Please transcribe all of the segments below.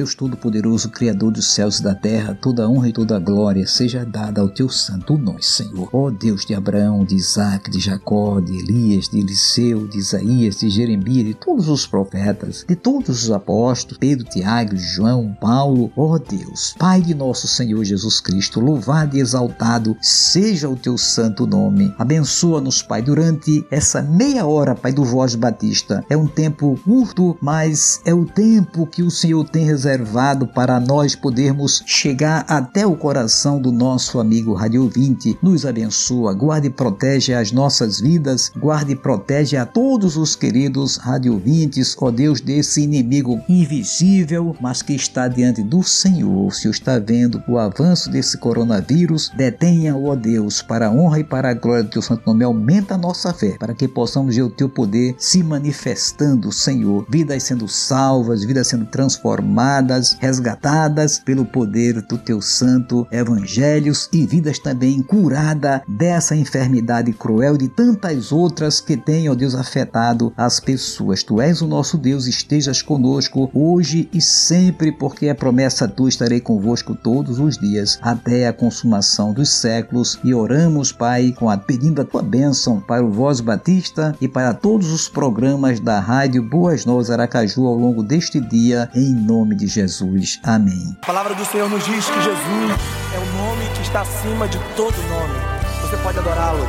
Deus Todo-Poderoso, Criador dos céus e da terra, toda honra e toda glória seja dada ao teu santo nome, Senhor. Ó Deus de Abraão, de Isaac, de Jacó, de Elias, de Eliseu, de Isaías, de Jeremias, de todos os profetas, de todos os apóstolos, Pedro, Tiago, João, Paulo, ó Deus, Pai de nosso Senhor Jesus Cristo, louvado e exaltado seja o teu santo nome. Abençoa-nos, Pai, durante essa meia hora, Pai, do Voz Batista. É um tempo curto, mas é o tempo que o Senhor tem reservado reservado para nós podermos chegar até o coração do nosso amigo Radio 20. Nos abençoa, guarde e protege as nossas vidas, guarde e protege a todos os queridos Radio 20, ó Deus, desse inimigo invisível, mas que está diante do Senhor. Se está vendo o avanço desse coronavírus, detenha, ó Deus, para a honra e para a glória do teu santo nome, aumenta a nossa fé, para que possamos ver o teu poder se manifestando, Senhor. Vidas sendo salvas, vidas sendo transformadas resgatadas pelo poder do teu santo evangelhos e vidas também curada dessa enfermidade cruel e de tantas outras que têm, ó Deus, afetado as pessoas. Tu és o nosso Deus, estejas conosco hoje e sempre, porque é promessa tua, estarei convosco todos os dias até a consumação dos séculos e oramos, Pai, com a pedindo a tua bênção para o Voz Batista e para todos os programas da Rádio Boas Novas Aracaju ao longo deste dia, em nome de Jesus. Amém. A palavra do Senhor nos diz que Jesus é o nome que está acima de todo nome. Você pode adorá-lo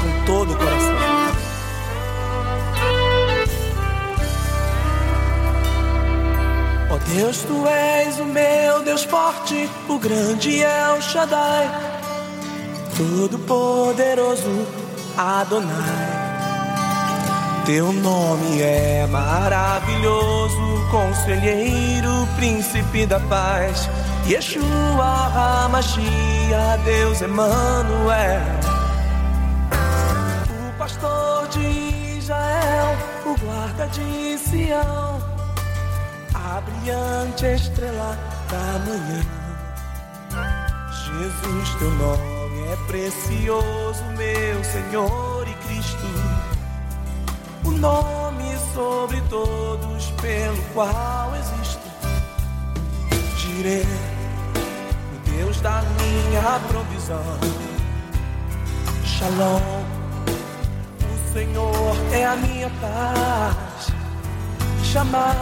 com todo o coração. Ó oh Deus, tu és o meu Deus forte, o grande é o Shaddai, todo poderoso Adonai. Teu nome é maravilhoso, conselheiro, príncipe da paz. Yeshua HaMashiach, Deus Emmanuel. O pastor de Israel, o guarda de Sião. A brilhante estrela da manhã. Jesus, teu nome é precioso, meu Senhor e Cristo o nome sobre todos pelo qual existo. Direi, o Deus da minha provisão. Shalom, o Senhor é a minha paz. Chamar,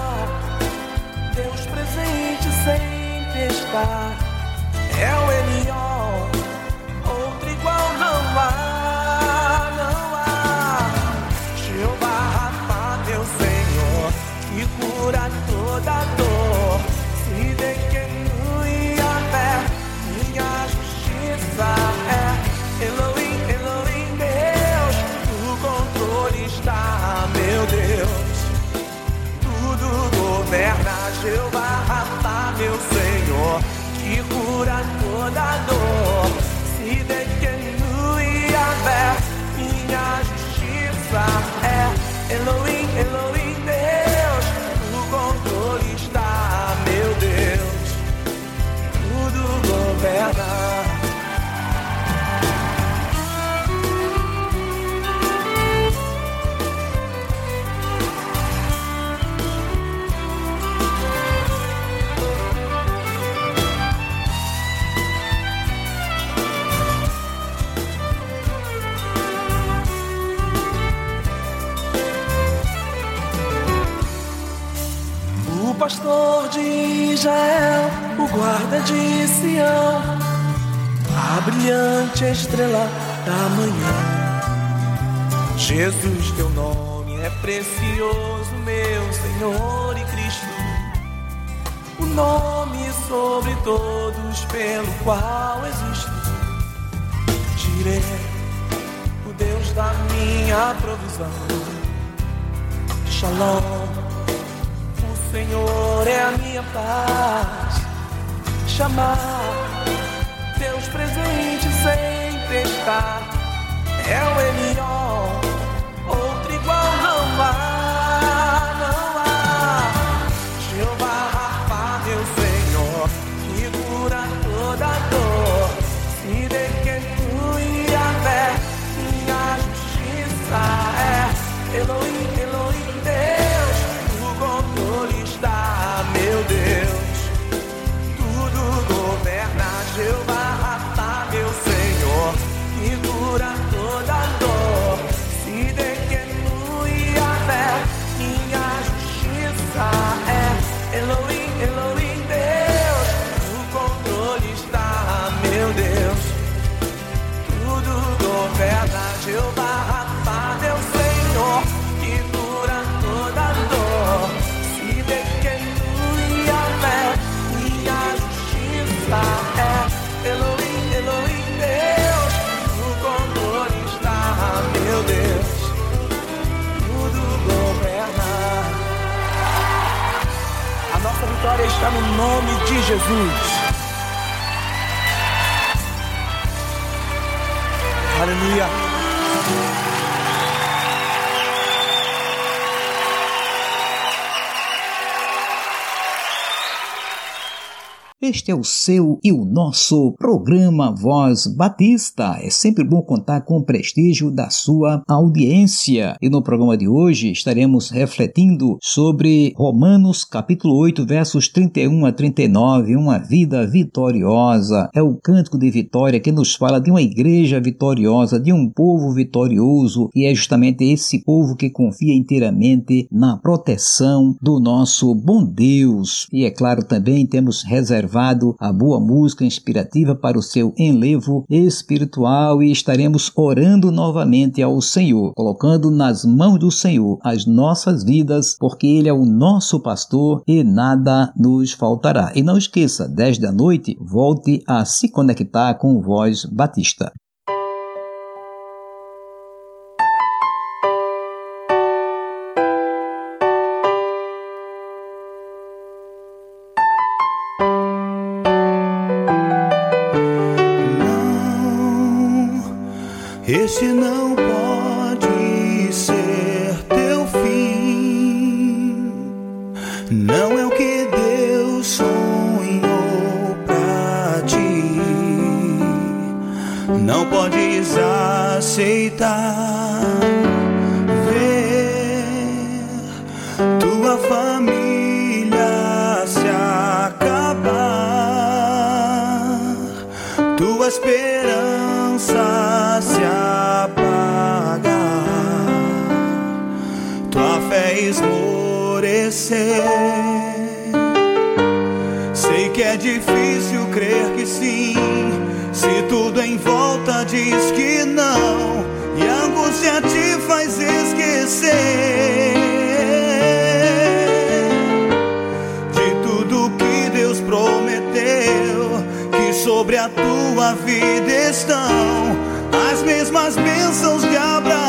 Deus presente sempre está. É o Elion, outro igual não há. Toda dor. Se de que a fé, minha justiça é Elohim, Elohim, Deus. O controle está, meu Deus. Tudo governa Jeová, meu Senhor, que cura toda dor. Pastor de Israel o guarda de Sião, a brilhante estrela da manhã. Jesus, teu nome é precioso, meu Senhor e Cristo, o nome sobre todos pelo qual existo. Direi, o Deus da minha provisão. Shalom, Senhor é a minha paz. Chamar teus presentes sem testar é o Elion, Este é o seu e o nosso programa Voz Batista. É sempre bom contar com o prestígio da sua audiência. E no programa de hoje estaremos refletindo sobre Romanos capítulo 8, versos 31 a 39, uma vida vitoriosa. É o cântico de vitória que nos fala de uma igreja vitoriosa, de um povo vitorioso, e é justamente esse povo que confia inteiramente na proteção do nosso bom Deus. E é claro, também temos reservado a boa música inspirativa para o seu enlevo espiritual e estaremos orando novamente ao Senhor, colocando nas mãos do Senhor as nossas vidas, porque Ele é o nosso pastor e nada nos faltará. E não esqueça, 10 da noite, volte a se conectar com Voz Batista. Este não sobre a tua vida estão as mesmas bênçãos de Abraão.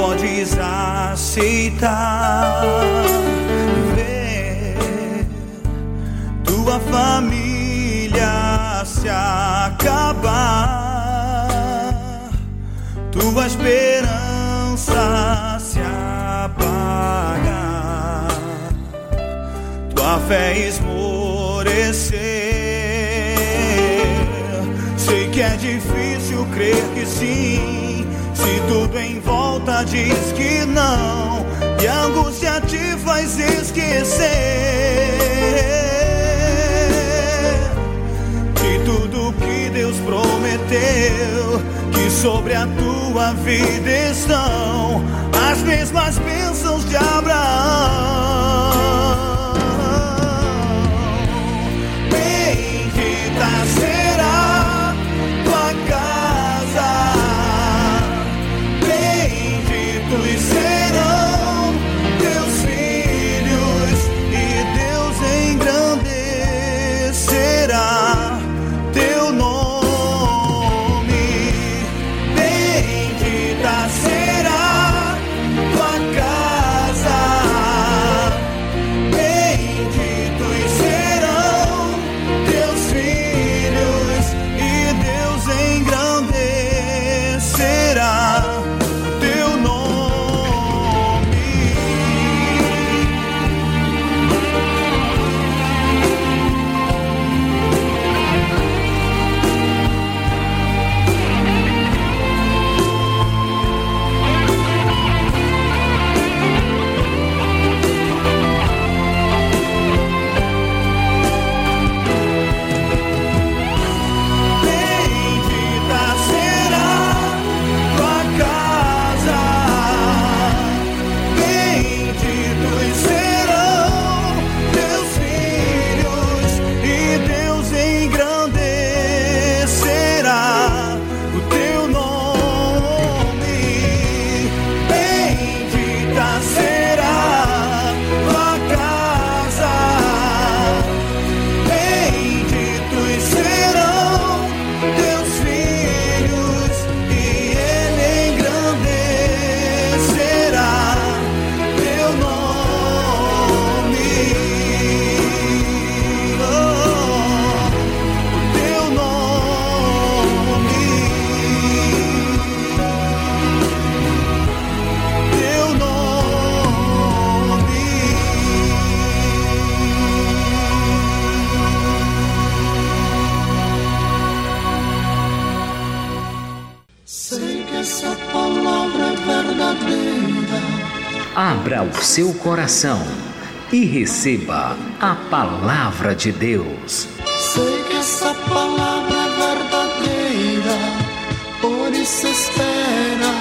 Podes aceitar. Ver tua família se acabar, tua esperança se apagar, tua fé esmorecer. Sei que é difícil crer que sim, tudo em volta diz que não, e a angústia te faz esquecer de tudo que Deus prometeu, que sobre a tua vida estão as mesmas bênçãos de Abraão. Abra o seu coração e receba a palavra de Deus. Sei que essa palavra é verdadeira, por isso espera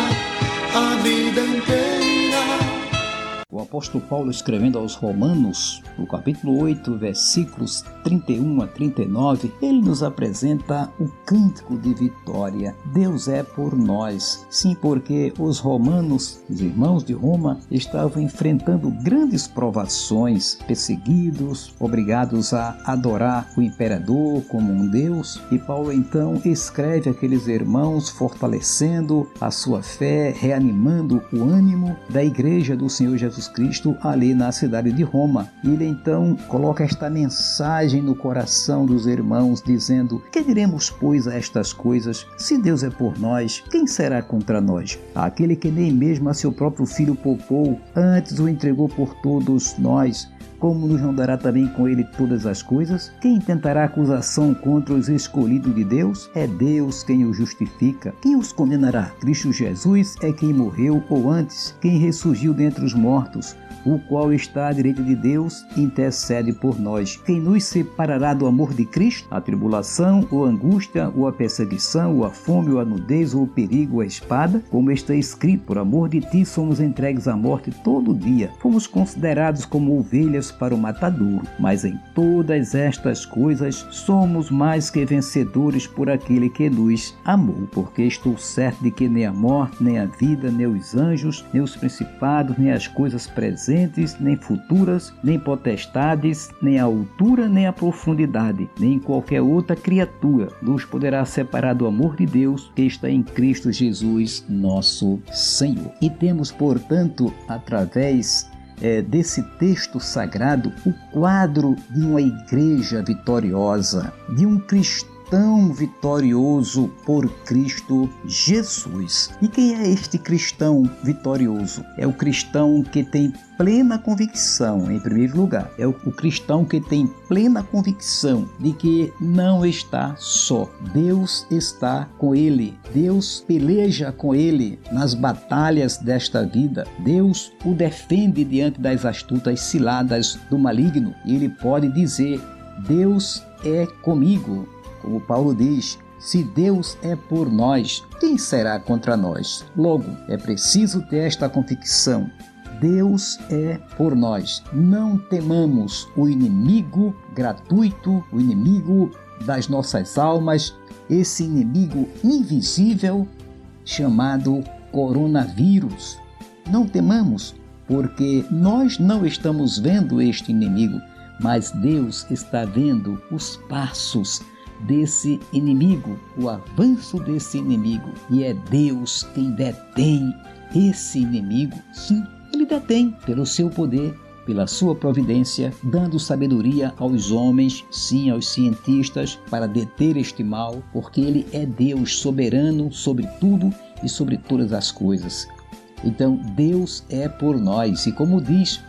a vida inteira o apóstolo Paulo escrevendo aos Romanos, no capítulo 8, versículos 31 a 39, ele nos apresenta o cântico de vitória. Deus é por nós. Sim, porque os romanos, os irmãos de Roma, estavam enfrentando grandes provações, perseguidos, obrigados a adorar o imperador como um Deus. E Paulo então escreve aqueles irmãos, fortalecendo a sua fé, reanimando o ânimo da igreja do Senhor Jesus Cristo ali na cidade de Roma. Ele então coloca esta mensagem no coração dos irmãos, dizendo: Que diremos, pois, a estas coisas? Se Deus é por nós, quem será contra nós? Aquele que nem mesmo a seu próprio filho poupou, antes o entregou por todos nós como nos não dará também com ele todas as coisas? Quem tentará acusação contra os escolhidos de Deus? É Deus quem os justifica. Quem os condenará? Cristo Jesus é quem morreu, ou antes, quem ressurgiu dentre os mortos o qual está à direita de Deus, intercede por nós. Quem nos separará do amor de Cristo? A tribulação, ou a angústia, ou a perseguição, ou a fome, ou a nudez, ou o perigo, ou a espada? Como está escrito, por amor de ti somos entregues à morte todo dia. Fomos considerados como ovelhas para o matadouro. Mas em todas estas coisas somos mais que vencedores por aquele que nos amou. Porque estou certo de que nem a morte, nem a vida, nem os anjos, nem os principados, nem as coisas presentes, presentes, nem futuras, nem potestades, nem a altura, nem a profundidade, nem qualquer outra criatura nos poderá separar do amor de Deus que está em Cristo Jesus, nosso Senhor. E temos, portanto, através é, desse texto sagrado, o quadro de uma igreja vitoriosa, de um cristão cristão vitorioso por Cristo Jesus. E quem é este cristão vitorioso? É o cristão que tem plena convicção, em primeiro lugar, é o, o cristão que tem plena convicção de que não está só. Deus está com ele. Deus peleja com ele nas batalhas desta vida. Deus o defende diante das astutas ciladas do maligno. E ele pode dizer: Deus é comigo. Como Paulo diz, se Deus é por nós, quem será contra nós? Logo, é preciso ter esta convicção Deus é por nós. Não temamos o inimigo gratuito, o inimigo das nossas almas, esse inimigo invisível chamado coronavírus. Não temamos, porque nós não estamos vendo este inimigo, mas Deus está vendo os passos desse inimigo, o avanço desse inimigo, e é Deus quem detém esse inimigo. Sim, ele detém pelo seu poder, pela sua providência, dando sabedoria aos homens, sim, aos cientistas, para deter este mal, porque ele é Deus soberano sobre tudo e sobre todas as coisas. Então, Deus é por nós, e como diz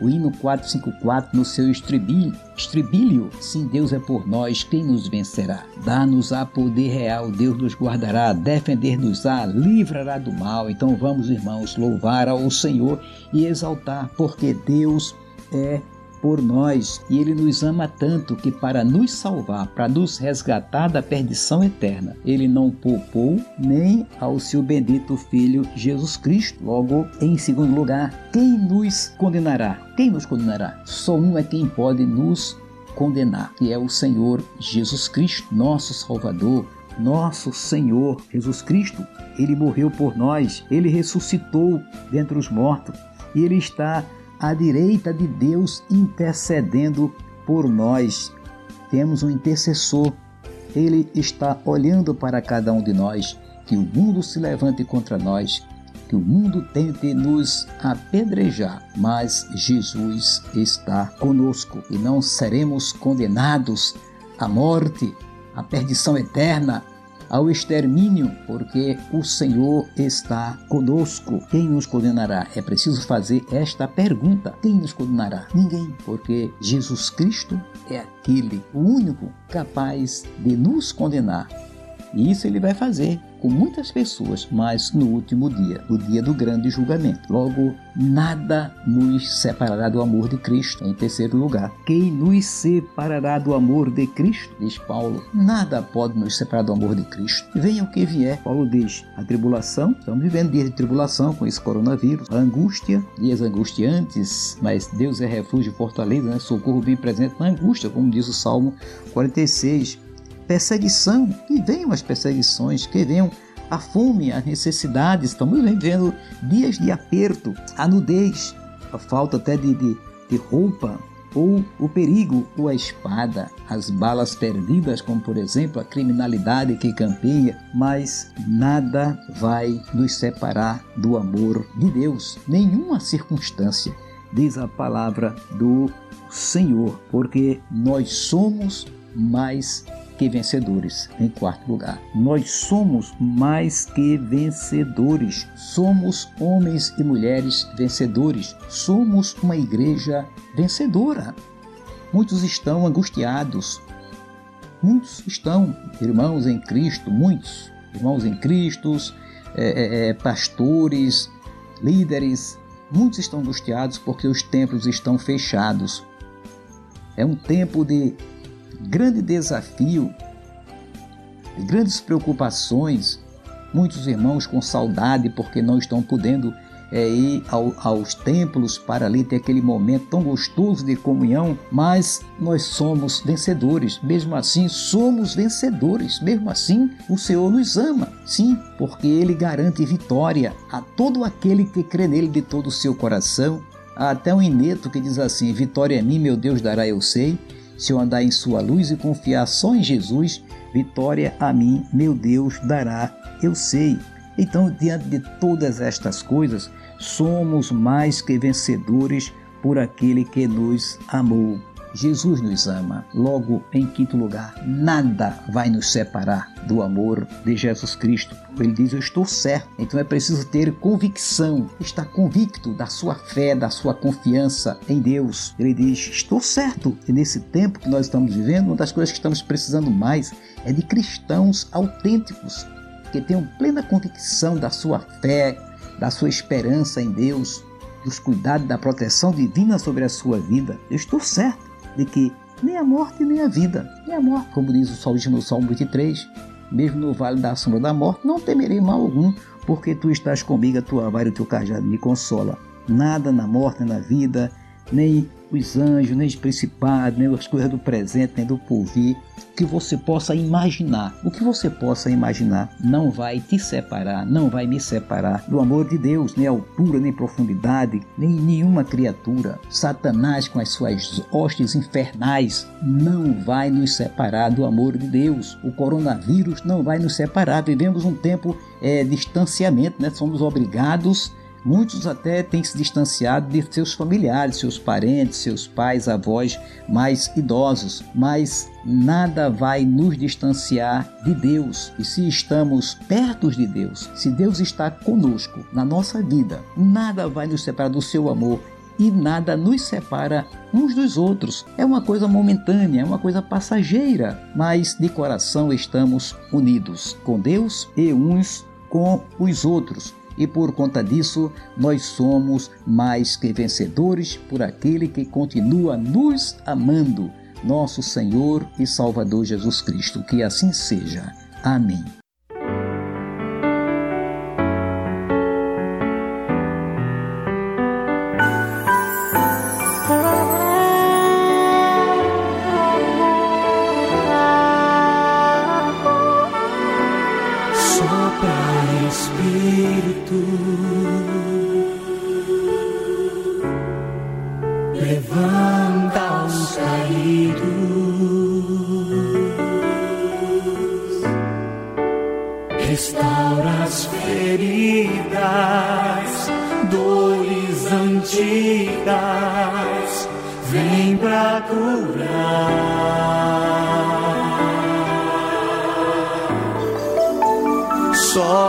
o hino 454 no seu estribilho, estribilho, sim, Deus é por nós, quem nos vencerá? Dá-nos a poder real, Deus nos guardará, defender-nos-á, livrará do mal. Então vamos, irmãos, louvar ao Senhor e exaltar, porque Deus é por nós e ele nos ama tanto que para nos salvar, para nos resgatar da perdição eterna, ele não poupou nem ao seu bendito filho Jesus Cristo. Logo, em segundo lugar, quem nos condenará? Quem nos condenará? Só um é quem pode nos condenar, que é o Senhor Jesus Cristo, nosso Salvador, nosso Senhor Jesus Cristo. Ele morreu por nós, ele ressuscitou dentre os mortos e ele está à direita de Deus intercedendo por nós. Temos um intercessor, ele está olhando para cada um de nós. Que o mundo se levante contra nós, que o mundo tente nos apedrejar, mas Jesus está conosco e não seremos condenados à morte, à perdição eterna, ao extermínio, porque o Senhor está conosco. Quem nos condenará? É preciso fazer esta pergunta: quem nos condenará? Ninguém, porque Jesus Cristo é aquele, o único capaz de nos condenar. E isso ele vai fazer com muitas pessoas, mas no último dia, o dia do grande julgamento. Logo, nada nos separará do amor de Cristo. Em terceiro lugar, quem nos separará do amor de Cristo? Diz Paulo. Nada pode nos separar do amor de Cristo. Venha o que vier. Paulo diz: a tribulação, estamos vivendo dias de tribulação com esse coronavírus, a angústia, dias angustiantes, mas Deus é refúgio e fortaleza, né? socorro bem presente na angústia, como diz o Salmo 46 perseguição, que venham as perseguições, que venham a fome, as necessidades. Estamos vivendo dias de aperto, a nudez, a falta até de, de, de roupa, ou o perigo, ou a espada, as balas perdidas, como por exemplo a criminalidade que campeia, mas nada vai nos separar do amor de Deus, nenhuma circunstância, diz a palavra do Senhor, porque nós somos mais que vencedores. Em quarto lugar, nós somos mais que vencedores. Somos homens e mulheres vencedores. Somos uma igreja vencedora. Muitos estão angustiados. Muitos estão, irmãos em Cristo, muitos irmãos em Cristo, é, é, é pastores, líderes, muitos estão angustiados porque os templos estão fechados. É um tempo de grande desafio, de grandes preocupações, muitos irmãos com saudade porque não estão podendo é, ir ao, aos templos para ali ter aquele momento tão gostoso de comunhão, mas nós somos vencedores, mesmo assim somos vencedores, mesmo assim o Senhor nos ama, sim, porque Ele garante vitória a todo aquele que crê nele de todo o seu coração. Há até um ineto que diz assim: Vitória a mim, meu Deus dará, eu sei. Se eu andar em sua luz e confiar só em Jesus, vitória a mim, meu Deus, dará, eu sei. Então, diante de todas estas coisas, somos mais que vencedores por aquele que nos amou. Jesus nos ama. Logo, em quinto lugar, nada vai nos separar do amor de Jesus Cristo. Ele diz: Eu estou certo. Então é preciso ter convicção, estar convicto da sua fé, da sua confiança em Deus. Ele diz: Estou certo. E nesse tempo que nós estamos vivendo, uma das coisas que estamos precisando mais é de cristãos autênticos que tenham plena convicção da sua fé, da sua esperança em Deus, dos cuidados da proteção divina sobre a sua vida. Eu estou certo de que nem a morte nem a vida, nem a morte, como diz o salmista no Salmo 23, mesmo no vale da sombra da morte, não temerei mal algum, porque tu estás comigo, a tua vara e o teu cajado me consola. Nada na morte, na vida, nem os anjos, nem os principados, nem as coisas do presente, nem do porvir, que você possa imaginar. O que você possa imaginar não vai te separar, não vai me separar do amor de Deus, nem altura, nem profundidade, nem nenhuma criatura. Satanás, com as suas hostes infernais, não vai nos separar do amor de Deus. O coronavírus não vai nos separar. Vivemos um tempo é, distanciamento, né? somos obrigados Muitos até têm se distanciado de seus familiares, seus parentes, seus pais, avós mais idosos, mas nada vai nos distanciar de Deus. E se estamos perto de Deus, se Deus está conosco na nossa vida, nada vai nos separar do seu amor e nada nos separa uns dos outros. É uma coisa momentânea, é uma coisa passageira, mas de coração estamos unidos com Deus e uns com os outros e por conta disso nós somos mais que vencedores por aquele que continua nos amando, nosso Senhor e Salvador Jesus Cristo. Que assim seja. Amém.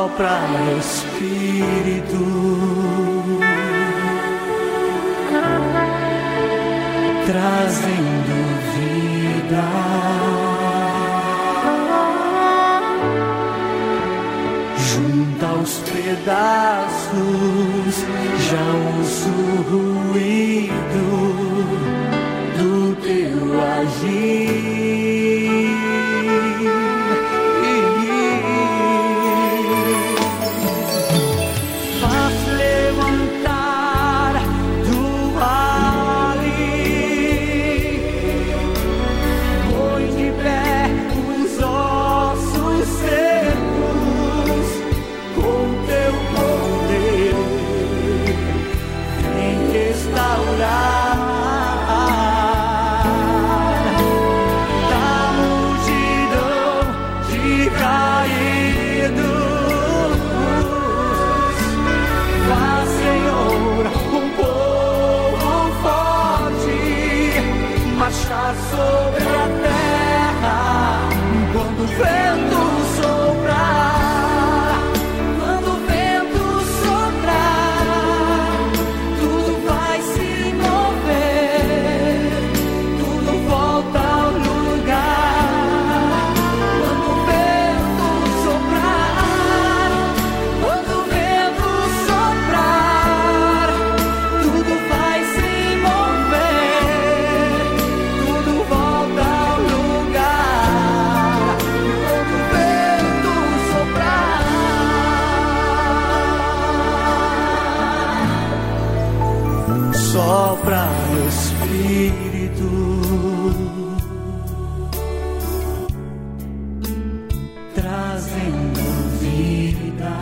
sopra Espírito. Trazendo vida, junta os pedaços, já o ruído do teu agir. sopra no espírito, trazendo vida.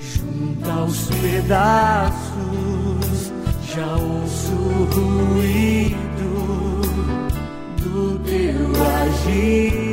Junto os pedaços, já ouço o ruído do teu agir.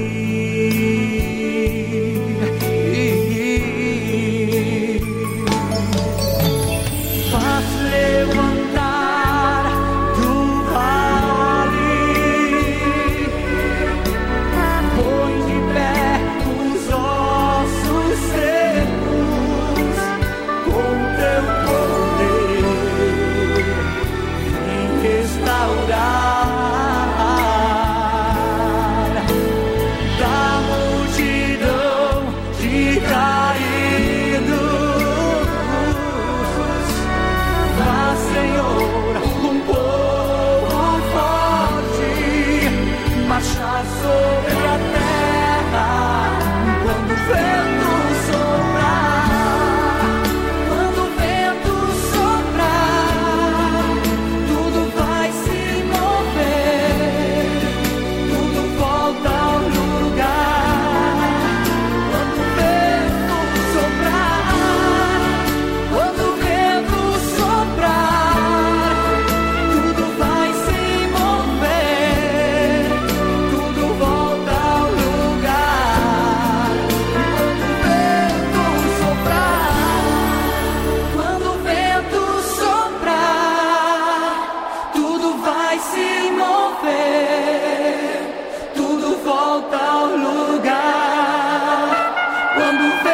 number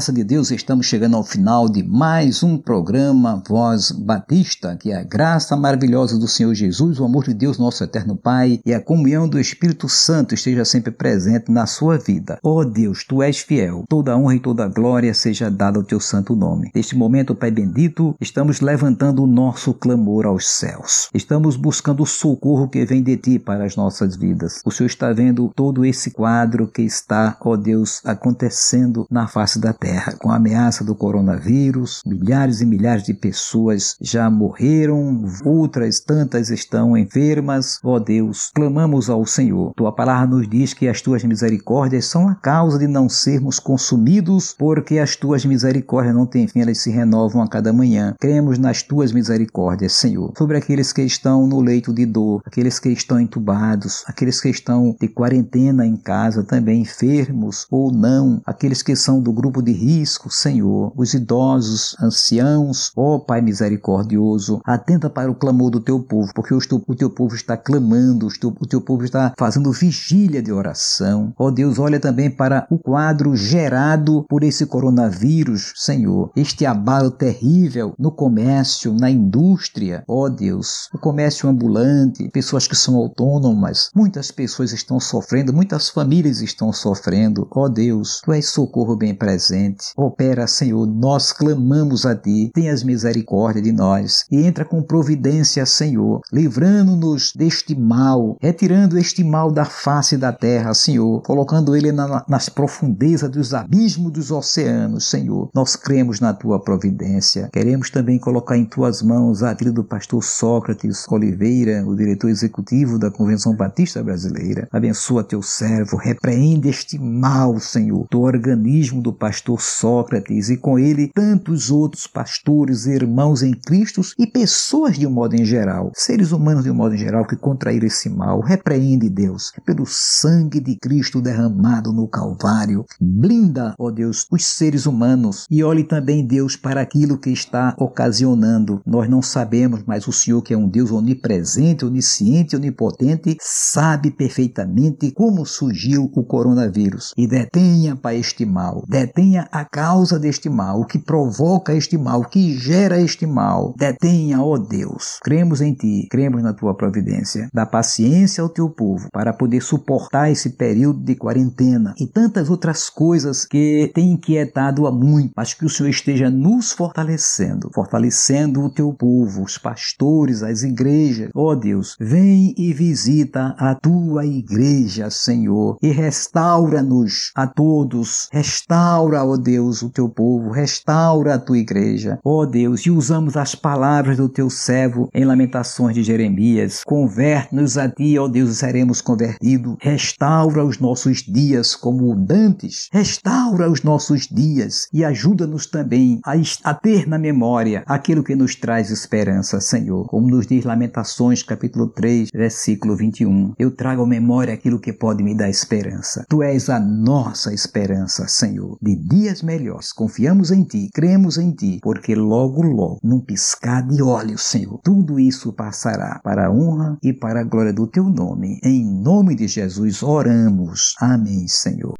graça de Deus, estamos chegando ao final de mais um programa Voz Batista, que é a graça maravilhosa do Senhor Jesus, o amor de Deus, nosso eterno Pai, e a comunhão do Espírito Santo esteja sempre presente na sua vida. Ó oh Deus, tu és fiel, toda honra e toda glória seja dada ao teu santo nome. Neste momento, Pai bendito, estamos levantando o nosso clamor aos céus. Estamos buscando o socorro que vem de ti para as nossas vidas. O Senhor está vendo todo esse quadro que está, ó oh Deus, acontecendo na face da terra Com a ameaça do coronavírus, milhares e milhares de pessoas já morreram, outras tantas estão enfermas. Ó Deus, clamamos ao Senhor. Tua palavra nos diz que as tuas misericórdias são a causa de não sermos consumidos, porque as tuas misericórdias não têm fim, elas se renovam a cada manhã. Cremos nas tuas misericórdias, Senhor, sobre aqueles que estão no leito de dor, aqueles que estão entubados, aqueles que estão de quarentena em casa, também enfermos ou não, aqueles que são do grupo de risco, Senhor, os idosos, anciãos, ó Pai misericordioso, atenta para o clamor do teu povo, porque o teu, povo está clamando, o teu, o teu povo está fazendo vigília de oração. Ó Deus, olha também para o quadro gerado por esse coronavírus, Senhor, este abalo terrível no comércio, na indústria, ó Deus, o comércio ambulante, pessoas que são autônomas, muitas pessoas estão sofrendo, muitas famílias estão sofrendo, ó Deus, tu és socorro bem presente Opera, Senhor, nós clamamos a Ti, tenhas misericórdia de nós e entra com providência, Senhor, livrando-nos deste mal, retirando este mal da face da terra, Senhor, colocando ele na, nas profundezas dos abismos dos oceanos, Senhor. Nós cremos na Tua providência. Queremos também colocar em Tuas mãos a vida do pastor Sócrates Oliveira, o diretor executivo da Convenção Batista Brasileira. Abençoa Teu servo, repreende este mal, Senhor, do organismo do pastor Sócrates e com ele tantos outros pastores, irmãos em Cristo e pessoas de um modo em geral, seres humanos de um modo em geral que contraíram esse mal. Repreende, Deus, pelo sangue de Cristo derramado no Calvário. Blinda, ó Deus, os seres humanos e olhe também, Deus, para aquilo que está ocasionando. Nós não sabemos, mas o Senhor, que é um Deus onipresente, onisciente, onipotente, sabe perfeitamente como surgiu o coronavírus e detenha para este mal. Detenha a causa deste mal, o que provoca este mal, o que gera este mal. Detenha, ó Deus. Cremos em Ti, cremos na Tua providência. Dá paciência ao Teu povo para poder suportar esse período de quarentena e tantas outras coisas que têm inquietado a muito. Mas que o Senhor esteja nos fortalecendo, fortalecendo o Teu povo, os pastores, as igrejas. Ó Deus, vem e visita a Tua igreja, Senhor, e restaura-nos a todos. Restaura, ó Deus, o teu povo, restaura a tua igreja, ó Deus, e usamos as palavras do teu servo em Lamentações de Jeremias. Converte-nos a ti, ó Deus, e seremos convertidos. Restaura os nossos dias como dantes, restaura os nossos dias e ajuda-nos também a, a ter na memória aquilo que nos traz esperança, Senhor. Como nos diz Lamentações, capítulo 3, versículo 21. Eu trago à memória aquilo que pode me dar esperança. Tu és a nossa esperança, Senhor. De dia dias melhores. Confiamos em Ti, cremos em Ti, porque logo, logo, num piscar de olhos, Senhor, tudo isso passará para a honra e para a glória do Teu nome. Em nome de Jesus oramos. Amém, Senhor.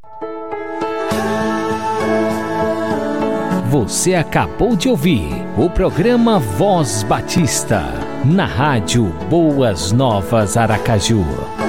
Você acabou de ouvir o programa Voz Batista, na rádio Boas Novas Aracaju.